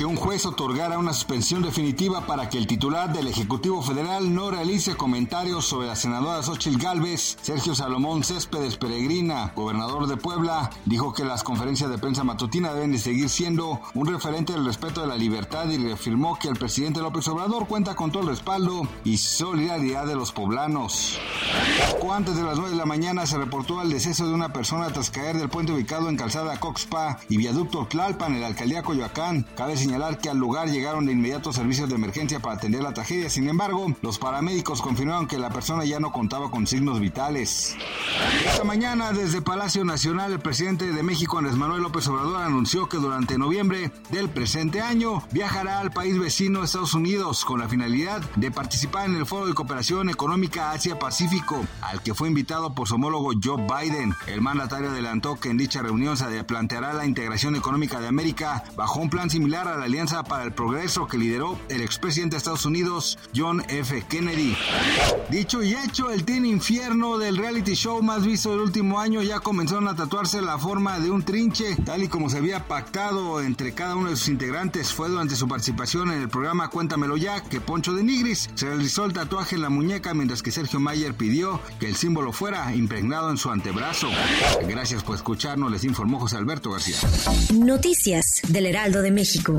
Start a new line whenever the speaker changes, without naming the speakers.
Que un juez otorgara una suspensión definitiva para que el titular del Ejecutivo Federal no realice comentarios sobre la senadora Xochitl Gálvez, Sergio Salomón Céspedes Peregrina, gobernador de Puebla, dijo que las conferencias de prensa matutina deben de seguir siendo un referente del respeto de la libertad y reafirmó que el presidente López Obrador cuenta con todo el respaldo y solidaridad de los poblanos. Poco antes de las 9 de la mañana se reportó el deceso de una persona tras caer del puente ubicado en Calzada Coxpa y Viaducto Tlalpan en la alcaldía Coyoacán. Cabe señalar que al lugar llegaron de inmediato servicios de emergencia para atender la tragedia. Sin embargo, los paramédicos confirmaron que la persona ya no contaba con signos vitales. Esta mañana, desde Palacio Nacional, el presidente de México, Andrés Manuel López Obrador, anunció que durante noviembre del presente año viajará al país vecino Estados Unidos con la finalidad de participar en el Foro de Cooperación Económica Asia-Pacífico, al que fue invitado por su homólogo Joe Biden. El mandatario adelantó que en dicha reunión se planteará la integración económica de América bajo un plan similar a la Alianza para el Progreso que lideró el expresidente de Estados Unidos, John F. Kennedy. Dicho y hecho, el Teen Infierno del reality show más visto del último año ya comenzaron a tatuarse la forma de un trinche, tal y como se había pactado entre cada uno de sus integrantes. Fue durante su participación en el programa Cuéntamelo ya que Poncho de Nigris se realizó el tatuaje en la muñeca, mientras que Sergio Mayer pidió que el símbolo fuera impregnado en su antebrazo. Gracias por escucharnos, les informó José Alberto García.
Noticias del Heraldo de México.